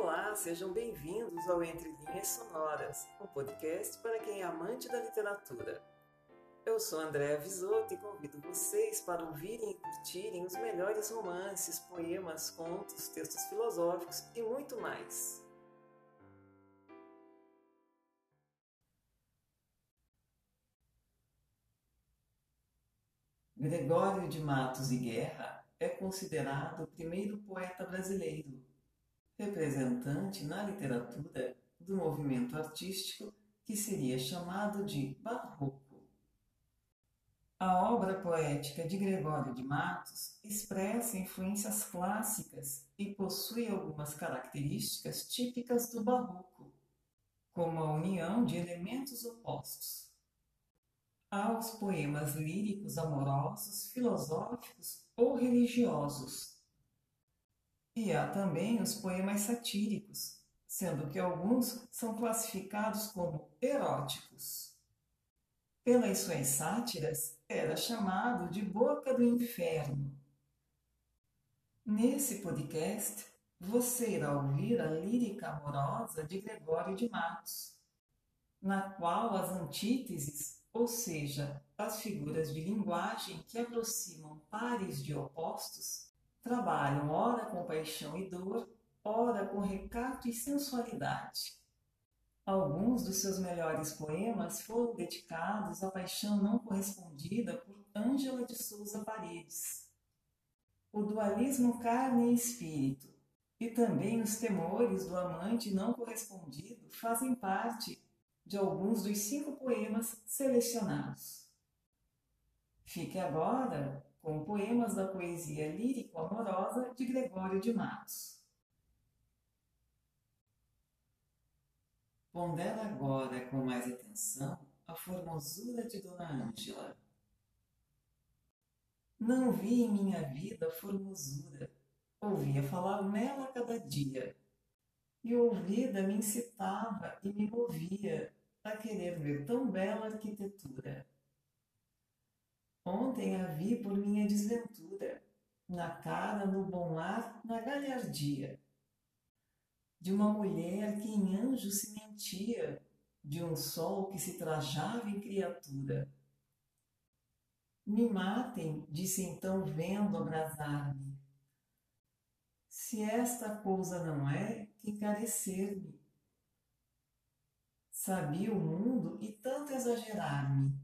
Olá, sejam bem-vindos ao Entre Linhas Sonoras, um podcast para quem é amante da literatura. Eu sou Andréa Visoto e convido vocês para ouvirem e curtirem os melhores romances, poemas, contos, textos filosóficos e muito mais. Gregório de Matos e Guerra é considerado o primeiro poeta brasileiro, representante na literatura do movimento artístico que seria chamado de barroco. A obra poética de Gregório de Matos expressa influências clássicas e possui algumas características típicas do barroco, como a união de elementos opostos. Há os poemas líricos amorosos, filosóficos ou religiosos. E há também os poemas satíricos, sendo que alguns são classificados como eróticos pelas suas sátiras, era chamado de Boca do Inferno. Nesse podcast, você irá ouvir a lírica amorosa de Gregório de Matos, na qual as antíteses, ou seja, as figuras de linguagem que aproximam pares de opostos, trabalham ora com paixão e dor, ora com recato e sensualidade. Alguns dos seus melhores poemas foram dedicados à paixão não correspondida por Ângela de Souza Paredes. O dualismo carne e espírito e também os temores do amante não correspondido fazem parte de alguns dos cinco poemas selecionados. Fique agora com poemas da poesia lírico-amorosa de Gregório de Matos. Pondera agora com mais atenção a formosura de Dona Ângela. Não vi em minha vida formosura, ouvia falar nela cada dia, e ouvida me incitava e me movia a querer ver tão bela arquitetura. Ontem a vi por minha desventura, na cara, no bom ar, na galhardia de uma mulher que em anjo se mentia, de um sol que se trajava em criatura. Me matem, disse então vendo abrasar-me. Se esta coisa não é, encarecer-me. Sabia o mundo e tanto exagerar-me.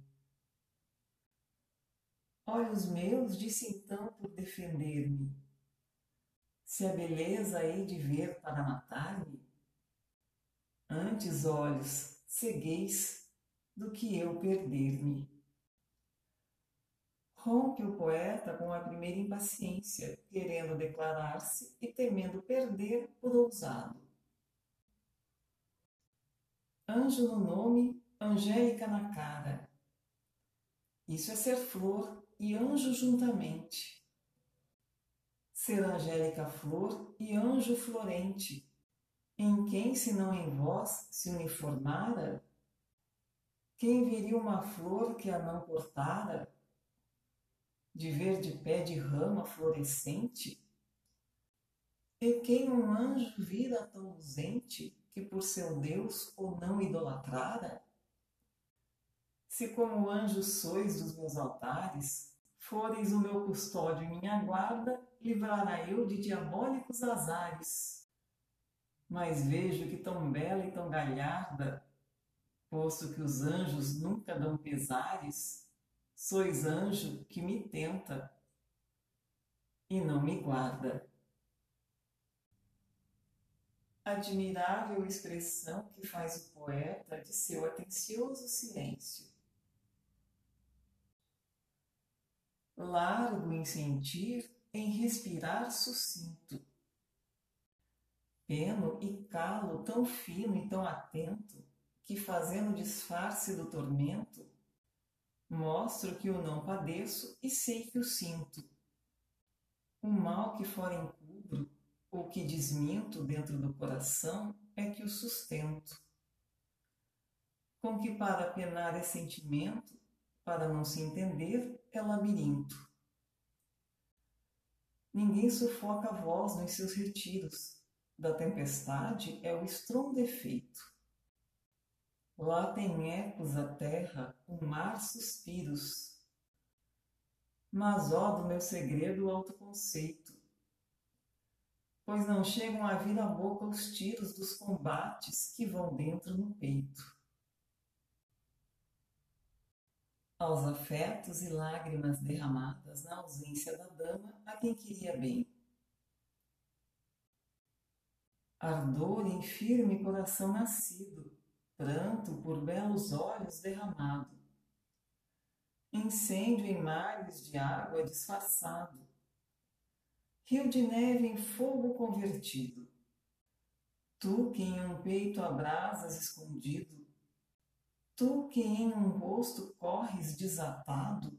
Olhos meus, disse então por defender-me se a beleza hei de ver para matar-me? Antes, olhos, cegueis do que eu perder-me. Rompe o poeta com a primeira impaciência, querendo declarar-se e temendo perder por ousado. Anjo no nome, Angélica na cara. Isso é ser flor e anjo juntamente ser angélica flor e anjo florente, em quem, se não em vós, se uniformara? Quem viria uma flor que a não cortara? De verde pé de rama florescente? E quem um anjo vira tão ausente que por seu Deus ou não idolatrara? Se como anjo sois dos meus altares, Fores o meu custódio e minha guarda, livrará eu de diabólicos azares. Mas vejo que tão bela e tão galharda, posto que os anjos nunca dão pesares, sois anjo que me tenta e não me guarda. Admirável expressão que faz o poeta de seu atencioso silêncio largo em sentir, em respirar sucinto. Peno e calo tão fino e tão atento, que fazendo disfarce do tormento, mostro que o não padeço e sei que o sinto. O mal que fora encubro, ou que desminto dentro do coração, é que o sustento. Com que para penar é sentimento, para não se entender, é labirinto. Ninguém sufoca a voz nos seus retiros, da tempestade é o estrondo efeito. Lá tem ecos a terra, um mar suspiros. Mas ó do meu segredo o autoconceito, pois não chegam a vir à boca os tiros dos combates que vão dentro no peito. Aos afetos e lágrimas derramadas na ausência da dama a quem queria bem. Ardor em firme coração nascido, pranto por belos olhos derramado, incêndio em mares de água disfarçado, rio de neve em fogo convertido, tu que em um peito abrasas escondido, tu que em um rosto corres desatado,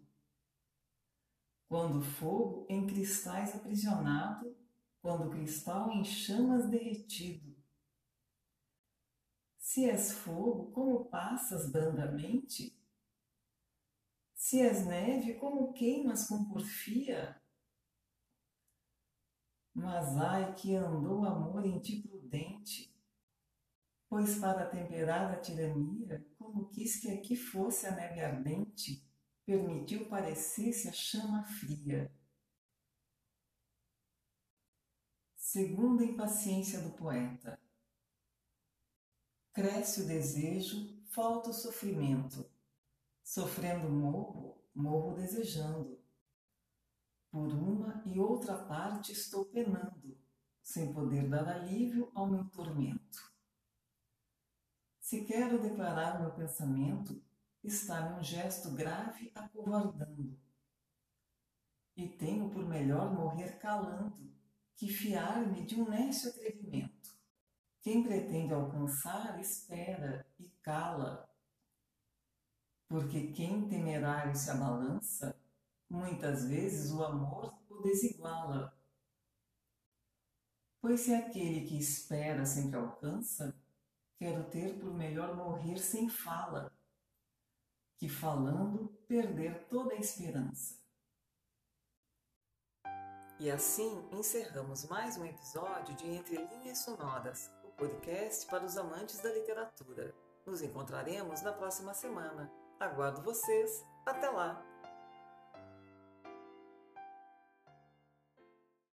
quando fogo em cristais aprisionado quando cristal em chamas derretido. Se és fogo, como passas brandamente? Se és neve, como queimas com porfia? Mas ai que andou amor em ti prudente, pois para temperar a tirania, como quis que aqui fosse a neve ardente, permitiu parecer-se a chama fria. Segunda impaciência do poeta. Cresce o desejo, falta o sofrimento. Sofrendo morro, morro desejando. Por uma e outra parte estou penando, sem poder dar alívio ao meu tormento. Se quero declarar meu pensamento, está-me um gesto grave acovardando. E tenho por melhor morrer calando, que fiar-me de um nécio atrevimento. Quem pretende alcançar, espera e cala. Porque quem temerário se abalança, muitas vezes o amor o desiguala. Pois se aquele que espera sempre alcança, quero ter por melhor morrer sem fala, que falando perder toda a esperança. E assim encerramos mais um episódio de Entre Linhas Sonoras, o podcast para os amantes da literatura. Nos encontraremos na próxima semana. Aguardo vocês. Até lá!